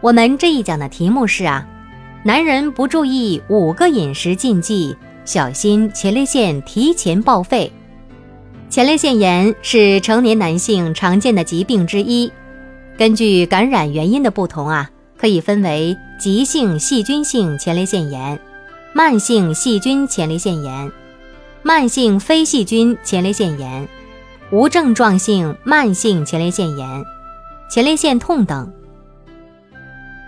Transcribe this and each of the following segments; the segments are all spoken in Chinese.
我们这一讲的题目是啊，男人不注意五个饮食禁忌，小心前列腺提前报废。前列腺炎是成年男性常见的疾病之一，根据感染原因的不同啊，可以分为急性细菌性前列腺炎、慢性细菌前列腺炎、慢性非细菌前列腺炎、无症状性慢性前列腺炎、前列腺痛等。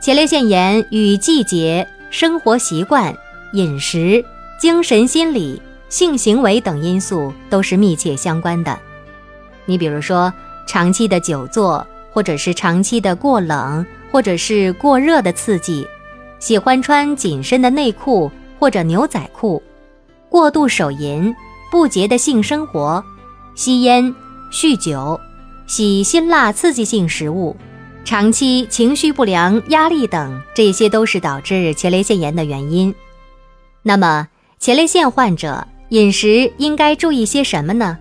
前列腺炎与季节、生活习惯、饮食、精神心理、性行为等因素都是密切相关的。你比如说，长期的久坐，或者是长期的过冷或者是过热的刺激，喜欢穿紧身的内裤或者牛仔裤，过度手淫、不洁的性生活、吸烟、酗酒、喜辛辣刺激性食物。长期情绪不良、压力等，这些都是导致前列腺炎的原因。那么，前列腺患者饮食应该注意些什么呢？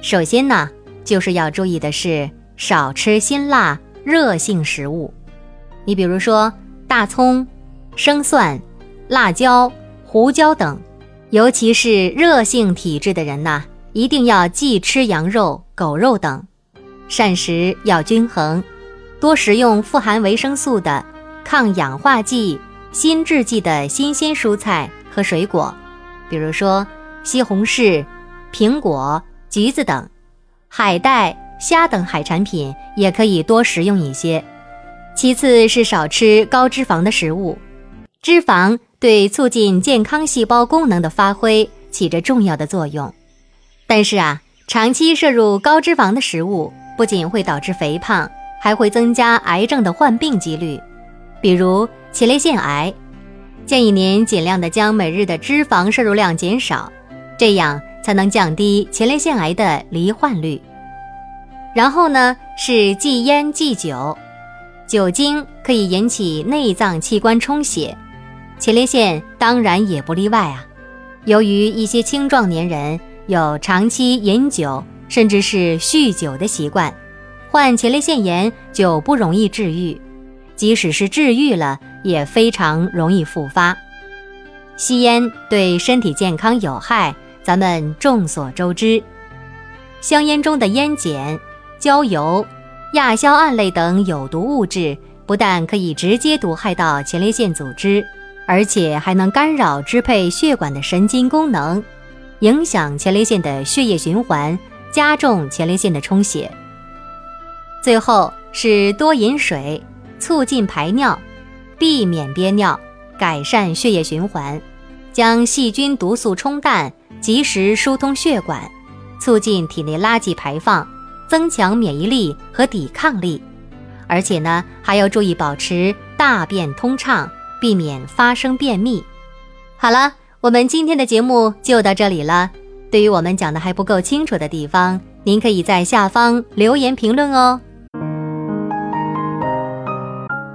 首先呢，就是要注意的是少吃辛辣、热性食物。你比如说大葱、生蒜、辣椒、胡椒等，尤其是热性体质的人呐，一定要忌吃羊肉、狗肉等，膳食要均衡。多食用富含维生素的、抗氧化剂、新制剂的新鲜蔬菜和水果，比如说西红柿、苹果、橘子等；海带、虾等海产品也可以多食用一些。其次是少吃高脂肪的食物，脂肪对促进健康细胞功能的发挥起着重要的作用。但是啊，长期摄入高脂肪的食物不仅会导致肥胖。还会增加癌症的患病几率，比如前列腺癌。建议您尽量的将每日的脂肪摄入量减少，这样才能降低前列腺癌的罹患率。然后呢是忌烟忌酒，酒精可以引起内脏器官充血，前列腺当然也不例外啊。由于一些青壮年人有长期饮酒甚至是酗酒的习惯。患前列腺炎就不容易治愈，即使是治愈了，也非常容易复发。吸烟对身体健康有害，咱们众所周知。香烟中的烟碱、焦油、亚硝胺类等有毒物质，不但可以直接毒害到前列腺组织，而且还能干扰支配血管的神经功能，影响前列腺的血液循环，加重前列腺的充血。最后是多饮水，促进排尿，避免憋尿，改善血液循环，将细菌毒素冲淡，及时疏通血管，促进体内垃圾排放，增强免疫力和抵抗力。而且呢，还要注意保持大便通畅，避免发生便秘。好了，我们今天的节目就到这里了。对于我们讲的还不够清楚的地方，您可以在下方留言评论哦。